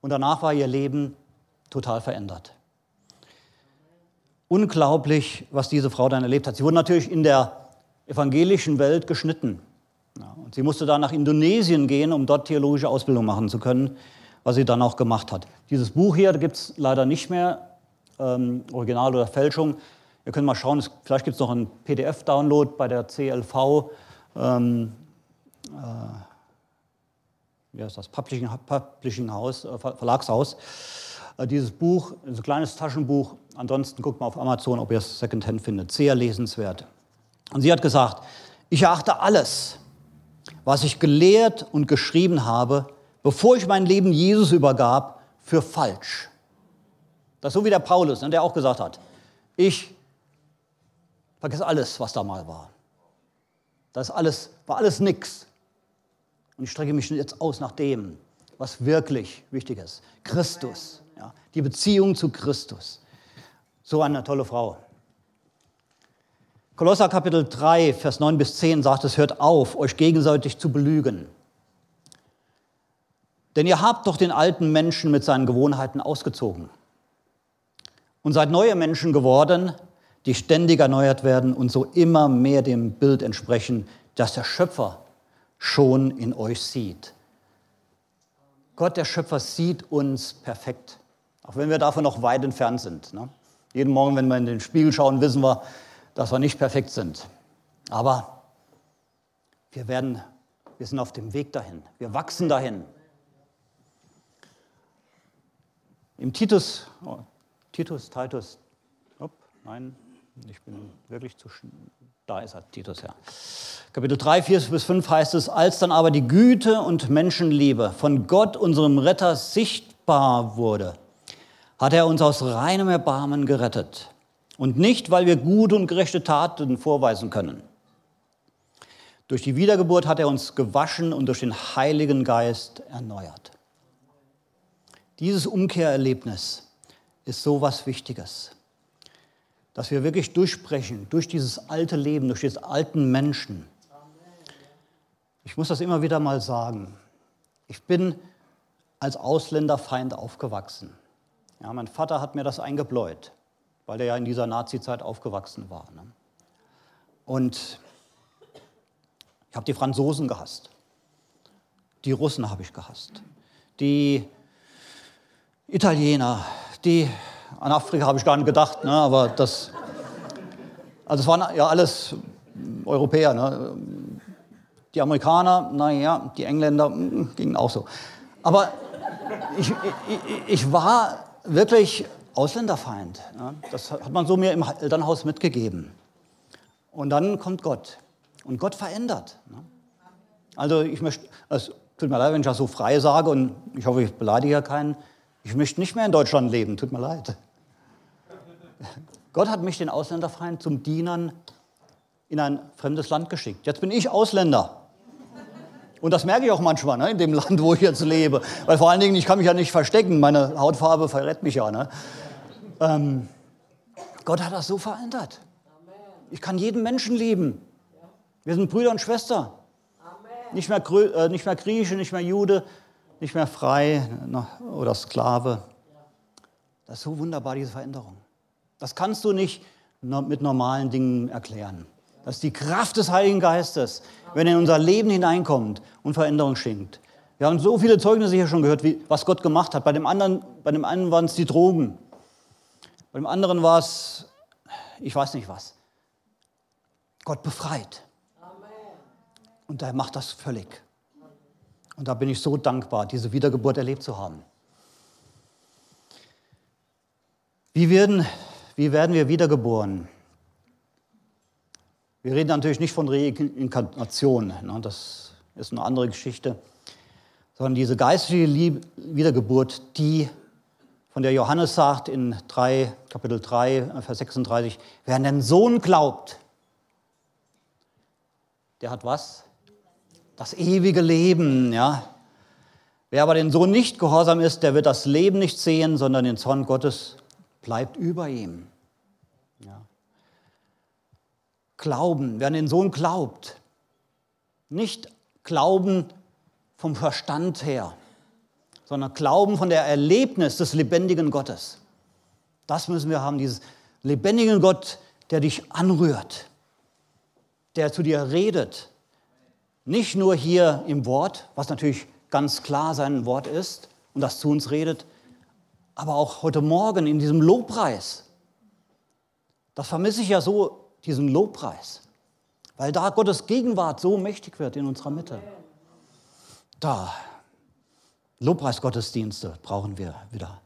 Und danach war ihr Leben total verändert. Unglaublich, was diese Frau dann erlebt hat. Sie wurde natürlich in der evangelischen Welt geschnitten. Und sie musste dann nach Indonesien gehen, um dort theologische Ausbildung machen zu können, was sie dann auch gemacht hat. Dieses Buch hier gibt es leider nicht mehr ähm, Original oder Fälschung. Ihr könnt mal schauen, vielleicht gibt es noch einen PDF-Download bei der CLV. Ähm, äh, wie heißt das? Publishing, Publishing House, äh, Verlagshaus. Äh, dieses Buch ein kleines Taschenbuch. Ansonsten guckt mal auf Amazon, ob ihr es Secondhand findet. Sehr lesenswert. Und sie hat gesagt, ich erachte alles, was ich gelehrt und geschrieben habe, bevor ich mein Leben Jesus übergab, für falsch. Das ist so wie der Paulus, ne, der auch gesagt hat, ich vergesse alles, was da mal war. Das alles, war alles nix. Und ich strecke mich jetzt aus nach dem, was wirklich wichtig ist. Christus, ja, die Beziehung zu Christus. So eine tolle Frau. Kolosser Kapitel 3, Vers 9 bis 10 sagt es, hört auf, euch gegenseitig zu belügen. Denn ihr habt doch den alten Menschen mit seinen Gewohnheiten ausgezogen und seid neue Menschen geworden, die ständig erneuert werden und so immer mehr dem Bild entsprechen, das der Schöpfer schon in euch sieht. Gott, der Schöpfer, sieht uns perfekt, auch wenn wir davon noch weit entfernt sind. Ne? Jeden Morgen, wenn wir in den Spiegel schauen, wissen wir, dass wir nicht perfekt sind. Aber wir werden, wir sind auf dem Weg dahin. Wir wachsen dahin. Im Titus, Titus, Titus, op, nein, Ich bin wirklich zu. Da ist er, Titus, ja. Kapitel 3, 4 bis 5 heißt es: Als dann aber die Güte und Menschenliebe von Gott, unserem Retter, sichtbar wurde, hat er uns aus reinem Erbarmen gerettet. Und nicht, weil wir gute und gerechte Taten vorweisen können. Durch die Wiedergeburt hat er uns gewaschen und durch den Heiligen Geist erneuert. Dieses Umkehrerlebnis ist so was Wichtiges dass wir wirklich durchsprechen, durch dieses alte Leben, durch diesen alten Menschen. Ich muss das immer wieder mal sagen. Ich bin als Ausländerfeind aufgewachsen. Ja, mein Vater hat mir das eingebläut, weil er ja in dieser Nazi-Zeit aufgewachsen war. Ne? Und ich habe die Franzosen gehasst. Die Russen habe ich gehasst. Die Italiener, die an Afrika habe ich gar nicht gedacht, ne, aber das, also es waren ja alles Europäer. Ne. Die Amerikaner, naja, die Engländer mm, mm, gingen auch so. Aber ich, ich, ich war wirklich Ausländerfeind. Ne. Das hat man so mir im Elternhaus mitgegeben. Und dann kommt Gott. Und Gott verändert. Ne. Also ich möchte, es tut mir leid, wenn ich das so frei sage und ich hoffe, ich beleidige ja keinen. Ich möchte nicht mehr in Deutschland leben, tut mir leid. Gott hat mich, den Ausländerfeind, zum Dienern in ein fremdes Land geschickt. Jetzt bin ich Ausländer. Und das merke ich auch manchmal ne, in dem Land, wo ich jetzt lebe. Weil vor allen Dingen, ich kann mich ja nicht verstecken. Meine Hautfarbe verrät mich ja. Ne? Ähm, Gott hat das so verändert. Ich kann jeden Menschen lieben. Wir sind Brüder und Schwester. Nicht mehr, äh, nicht mehr Grieche, nicht mehr Jude, nicht mehr frei oder Sklave. Das ist so wunderbar, diese Veränderung. Das kannst du nicht mit normalen Dingen erklären. Das ist die Kraft des Heiligen Geistes, wenn er in unser Leben hineinkommt und Veränderung schenkt. Wir haben so viele Zeugnisse hier schon gehört, wie, was Gott gemacht hat. Bei dem, anderen, bei dem einen waren es die Drogen. Bei dem anderen war es, ich weiß nicht was. Gott befreit. Und er macht das völlig. Und da bin ich so dankbar, diese Wiedergeburt erlebt zu haben. Wie werden, wie werden wir wiedergeboren? Wir reden natürlich nicht von Reinkarnation, ne? das ist eine andere Geschichte, sondern diese geistliche Wiedergeburt, die, von der Johannes sagt in 3, Kapitel 3, Vers 36, wer an den Sohn glaubt, der hat was? Das ewige Leben, ja. Wer aber den Sohn nicht gehorsam ist, der wird das Leben nicht sehen, sondern den Zorn Gottes bleibt über ihm. Ja. Glauben, wer an den Sohn glaubt, nicht Glauben vom Verstand her, sondern Glauben von der Erlebnis des lebendigen Gottes. Das müssen wir haben, dieses lebendigen Gott, der dich anrührt, der zu dir redet. Nicht nur hier im Wort, was natürlich ganz klar sein Wort ist und das zu uns redet, aber auch heute Morgen in diesem Lobpreis. Das vermisse ich ja so, diesen Lobpreis, weil da Gottes Gegenwart so mächtig wird in unserer Mitte. Da, Lobpreisgottesdienste brauchen wir wieder.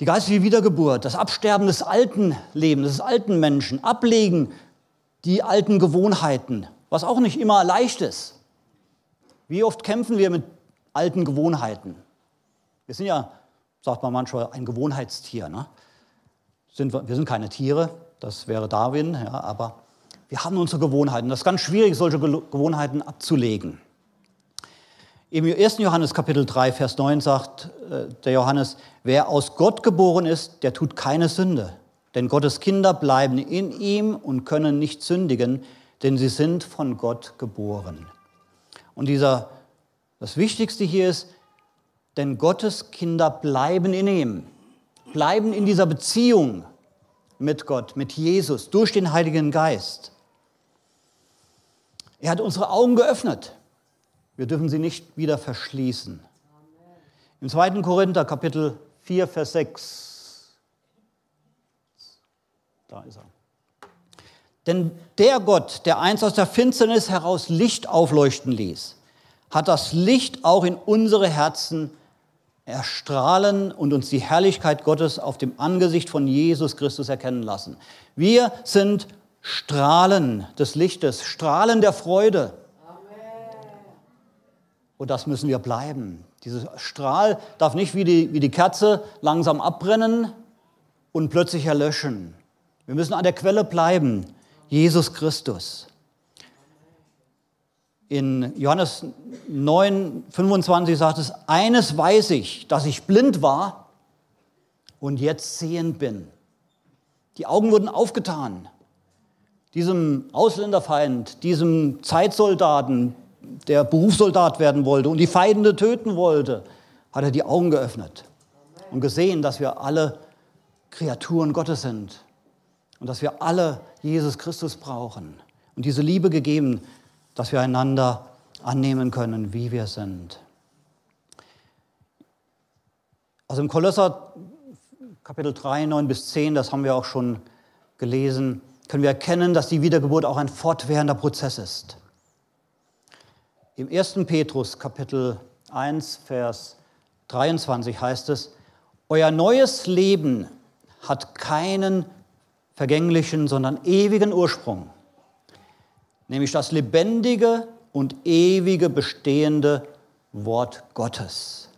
Die geistige Wiedergeburt, das Absterben des alten Lebens, des alten Menschen, ablegen die alten Gewohnheiten, was auch nicht immer leicht ist. Wie oft kämpfen wir mit alten Gewohnheiten? Wir sind ja, sagt man manchmal, ein Gewohnheitstier. Ne? Sind wir, wir sind keine Tiere, das wäre Darwin, ja, aber wir haben unsere Gewohnheiten. Das ist ganz schwierig, solche Gewohnheiten abzulegen. Im 1. Johannes Kapitel 3, Vers 9 sagt äh, der Johannes, wer aus Gott geboren ist, der tut keine Sünde. Denn Gottes Kinder bleiben in ihm und können nicht sündigen, denn sie sind von Gott geboren. Und dieser, das Wichtigste hier ist, denn Gottes Kinder bleiben in ihm, bleiben in dieser Beziehung mit Gott, mit Jesus, durch den Heiligen Geist. Er hat unsere Augen geöffnet. Wir dürfen sie nicht wieder verschließen. Im 2. Korinther Kapitel 4, Vers 6. Da ist er. Denn der Gott, der einst aus der Finsternis heraus Licht aufleuchten ließ, hat das Licht auch in unsere Herzen erstrahlen und uns die Herrlichkeit Gottes auf dem Angesicht von Jesus Christus erkennen lassen. Wir sind Strahlen des Lichtes, Strahlen der Freude. Und das müssen wir bleiben. Dieser Strahl darf nicht wie die, wie die Kerze langsam abbrennen und plötzlich erlöschen. Wir müssen an der Quelle bleiben, Jesus Christus. In Johannes 9, 25 sagt es, eines weiß ich, dass ich blind war und jetzt sehend bin. Die Augen wurden aufgetan. Diesem Ausländerfeind, diesem Zeitsoldaten, der Berufssoldat werden wollte und die Feinde töten wollte, hat er die Augen geöffnet und gesehen, dass wir alle Kreaturen Gottes sind und dass wir alle Jesus Christus brauchen und diese Liebe gegeben, dass wir einander annehmen können, wie wir sind. Also im Kolosser Kapitel 3, 9 bis 10, das haben wir auch schon gelesen, können wir erkennen, dass die Wiedergeburt auch ein fortwährender Prozess ist. Im 1. Petrus Kapitel 1, Vers 23 heißt es, Euer neues Leben hat keinen vergänglichen, sondern ewigen Ursprung, nämlich das lebendige und ewige bestehende Wort Gottes.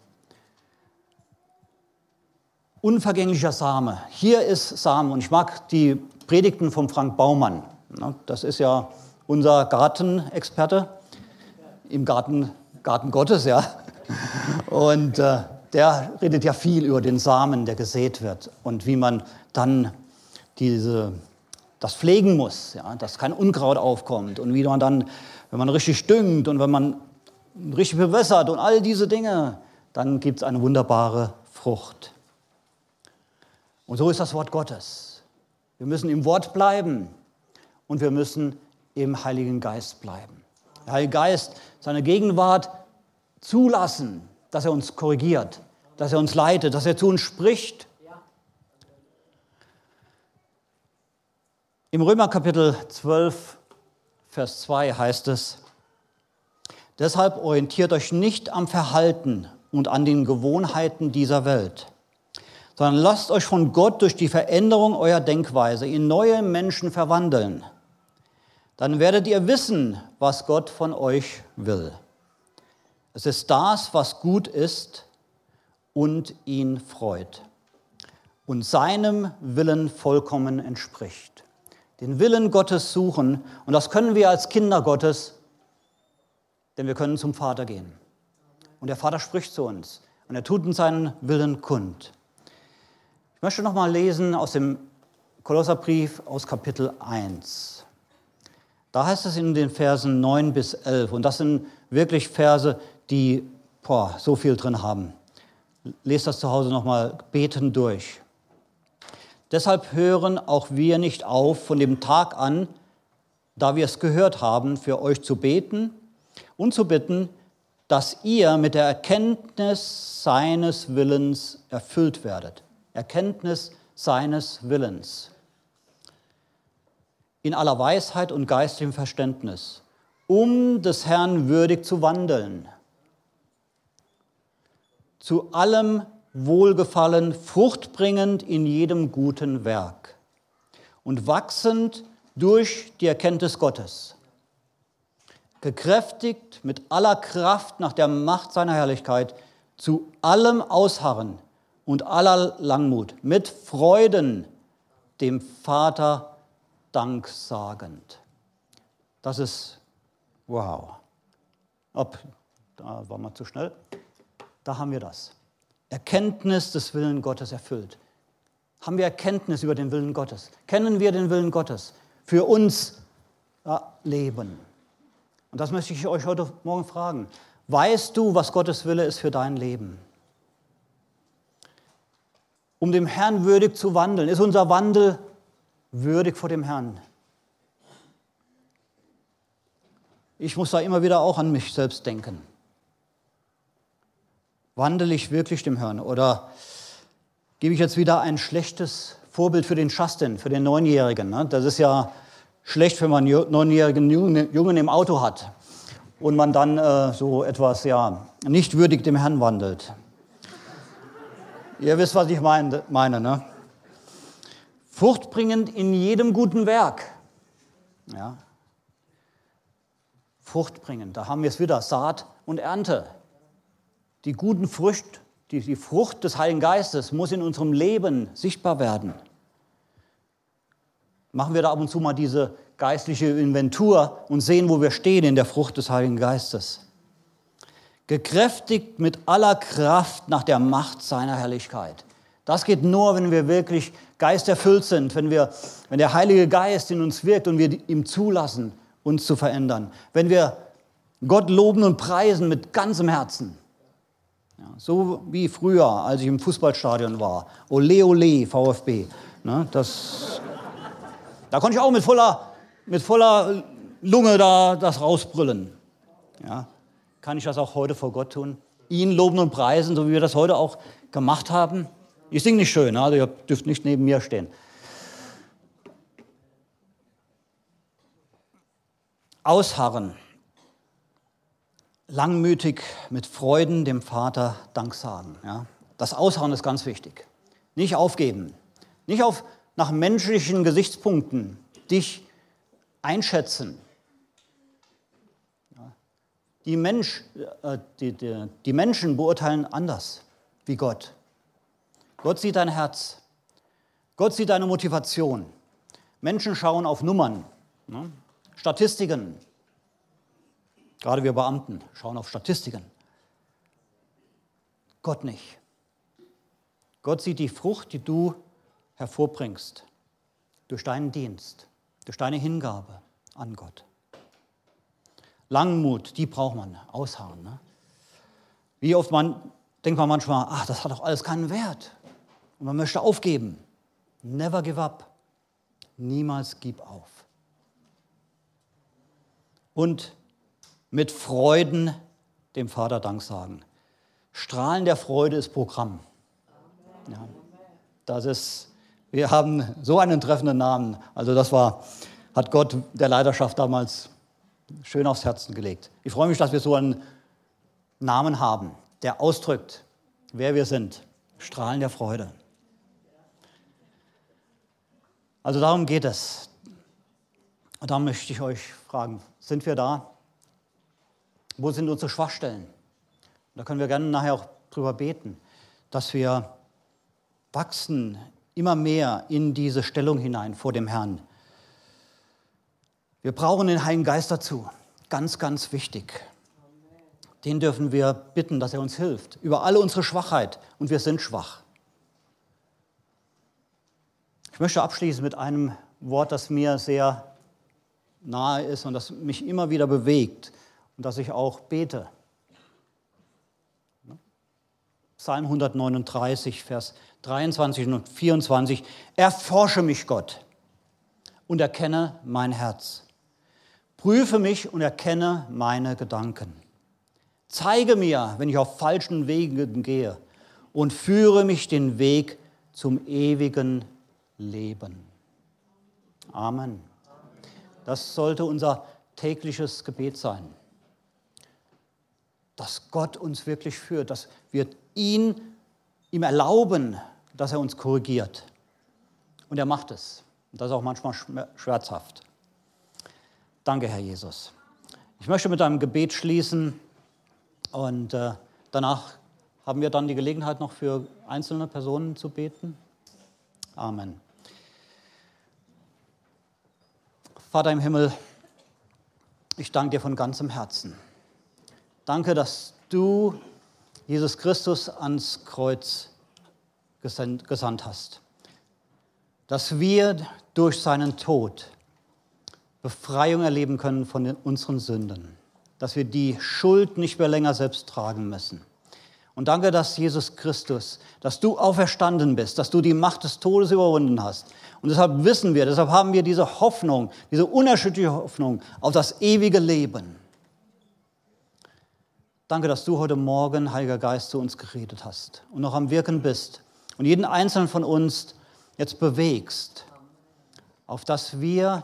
Unvergänglicher Same. Hier ist Same und ich mag die Predigten von Frank Baumann. Das ist ja unser Gartenexperte im Garten, Garten Gottes, ja. Und äh, der redet ja viel über den Samen, der gesät wird und wie man dann diese, das pflegen muss, ja, dass kein Unkraut aufkommt und wie man dann, wenn man richtig düngt und wenn man richtig bewässert und all diese Dinge, dann gibt es eine wunderbare Frucht. Und so ist das Wort Gottes. Wir müssen im Wort bleiben und wir müssen im Heiligen Geist bleiben. Der Heilige Geist, seine Gegenwart zulassen, dass er uns korrigiert, dass er uns leitet, dass er zu uns spricht. Im Römer Kapitel 12, Vers 2 heißt es, deshalb orientiert euch nicht am Verhalten und an den Gewohnheiten dieser Welt sondern lasst euch von Gott durch die Veränderung eurer Denkweise in neue Menschen verwandeln. Dann werdet ihr wissen, was Gott von euch will. Es ist das, was gut ist und ihn freut und seinem Willen vollkommen entspricht. Den Willen Gottes suchen und das können wir als Kinder Gottes, denn wir können zum Vater gehen. Und der Vater spricht zu uns und er tut uns seinen Willen kund. Ich möchte noch mal lesen aus dem Kolosserbrief aus Kapitel 1. Da heißt es in den Versen 9 bis 11, und das sind wirklich Verse, die boah, so viel drin haben. Lest das zu Hause noch mal beten durch. Deshalb hören auch wir nicht auf, von dem Tag an, da wir es gehört haben, für euch zu beten und zu bitten, dass ihr mit der Erkenntnis seines Willens erfüllt werdet. Erkenntnis seines Willens. In aller Weisheit und geistigem Verständnis, um des Herrn würdig zu wandeln. Zu allem Wohlgefallen, fruchtbringend in jedem guten Werk und wachsend durch die Erkenntnis Gottes. Gekräftigt mit aller Kraft nach der Macht seiner Herrlichkeit, zu allem Ausharren und aller Langmut, mit Freuden dem Vater Dank sagend. Das ist wow. Ob, da war man zu schnell. Da haben wir das. Erkenntnis des Willen Gottes erfüllt. Haben wir Erkenntnis über den Willen Gottes? Kennen wir den Willen Gottes für uns Leben? Und das möchte ich euch heute Morgen fragen. Weißt du, was Gottes Wille ist für dein Leben? um dem Herrn würdig zu wandeln? Ist unser Wandel würdig vor dem Herrn? Ich muss da immer wieder auch an mich selbst denken. Wandle ich wirklich dem Herrn? Oder gebe ich jetzt wieder ein schlechtes Vorbild für den Justin, für den Neunjährigen? Ne? Das ist ja schlecht, wenn man einen neunjährigen Jungen im Auto hat und man dann äh, so etwas ja nicht würdig dem Herrn wandelt. Ihr wisst, was ich meine, meine ne? Fruchtbringend in jedem guten Werk. Ja. Fruchtbringend, da haben wir es wieder, Saat und Ernte. Die guten Früchte, die, die Frucht des Heiligen Geistes muss in unserem Leben sichtbar werden. Machen wir da ab und zu mal diese geistliche Inventur und sehen, wo wir stehen in der Frucht des Heiligen Geistes. Gekräftigt mit aller Kraft nach der Macht seiner Herrlichkeit. Das geht nur, wenn wir wirklich geisterfüllt sind, wenn, wir, wenn der Heilige Geist in uns wirkt und wir ihm zulassen, uns zu verändern. Wenn wir Gott loben und preisen mit ganzem Herzen. Ja, so wie früher, als ich im Fußballstadion war. Ole, ole, VfB. Ne, das, da konnte ich auch mit voller, mit voller Lunge da das rausbrüllen. Ja, kann ich das auch heute vor Gott tun? Ihn loben und preisen, so wie wir das heute auch gemacht haben? Ich singe nicht schön, also ihr dürft nicht neben mir stehen. Ausharren. Langmütig mit Freuden dem Vater Dank sagen. Ja? Das Ausharren ist ganz wichtig. Nicht aufgeben. Nicht auf, nach menschlichen Gesichtspunkten dich einschätzen. Die, Mensch, äh, die, die, die Menschen beurteilen anders wie Gott. Gott sieht dein Herz. Gott sieht deine Motivation. Menschen schauen auf Nummern, ne? Statistiken. Gerade wir Beamten schauen auf Statistiken. Gott nicht. Gott sieht die Frucht, die du hervorbringst durch deinen Dienst, durch deine Hingabe an Gott. Langmut, die braucht man, ausharren. Ne? Wie oft man, denkt man manchmal, ach, das hat doch alles keinen Wert. Und man möchte aufgeben. Never give up. Niemals gib auf. Und mit Freuden dem Vater Dank sagen. Strahlen der Freude ist Programm. Ja, das ist, wir haben so einen treffenden Namen. Also das war, hat Gott der Leiterschaft damals schön aufs Herzen gelegt. Ich freue mich, dass wir so einen Namen haben, der ausdrückt, wer wir sind. Strahlen der Freude. Also darum geht es. Und da möchte ich euch fragen, sind wir da? Wo sind unsere Schwachstellen? Da können wir gerne nachher auch drüber beten, dass wir wachsen immer mehr in diese Stellung hinein vor dem Herrn. Wir brauchen den Heiligen Geist dazu. Ganz, ganz wichtig. Den dürfen wir bitten, dass er uns hilft. Über alle unsere Schwachheit. Und wir sind schwach. Ich möchte abschließen mit einem Wort, das mir sehr nahe ist und das mich immer wieder bewegt und das ich auch bete. Psalm 139, Vers 23 und 24. Erforsche mich, Gott, und erkenne mein Herz. Prüfe mich und erkenne meine Gedanken. Zeige mir, wenn ich auf falschen Wegen gehe, und führe mich den Weg zum ewigen leben. Amen. Das sollte unser tägliches Gebet sein. Dass Gott uns wirklich führt, dass wir ihn, ihm erlauben, dass er uns korrigiert. Und er macht es. Und das ist auch manchmal schmerzhaft. Danke, Herr Jesus. Ich möchte mit einem Gebet schließen und äh, danach haben wir dann die Gelegenheit, noch für einzelne Personen zu beten. Amen. Vater im Himmel, ich danke dir von ganzem Herzen. Danke, dass du Jesus Christus ans Kreuz gesandt hast. Dass wir durch seinen Tod Befreiung erleben können von unseren Sünden. Dass wir die Schuld nicht mehr länger selbst tragen müssen. Und danke, dass Jesus Christus, dass du auferstanden bist, dass du die Macht des Todes überwunden hast und deshalb wissen wir, deshalb haben wir diese Hoffnung, diese unerschütterliche Hoffnung auf das ewige Leben. Danke, dass du heute Morgen, Heiliger Geist, zu uns geredet hast und noch am Wirken bist und jeden einzelnen von uns jetzt bewegst, auf dass wir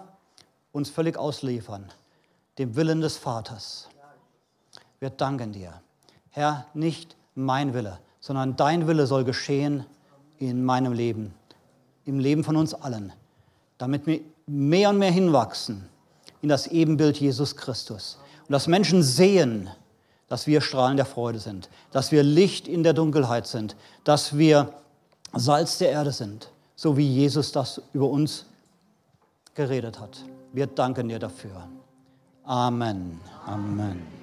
uns völlig ausliefern, dem Willen des Vaters. Wir danken dir. Herr, nicht mein Wille, sondern dein Wille soll geschehen in meinem Leben, im Leben von uns allen, damit wir mehr und mehr hinwachsen in das Ebenbild Jesus Christus. Und dass Menschen sehen, dass wir Strahlen der Freude sind, dass wir Licht in der Dunkelheit sind, dass wir Salz der Erde sind, so wie Jesus das über uns geredet hat. Wir danken dir dafür. Amen. Amen.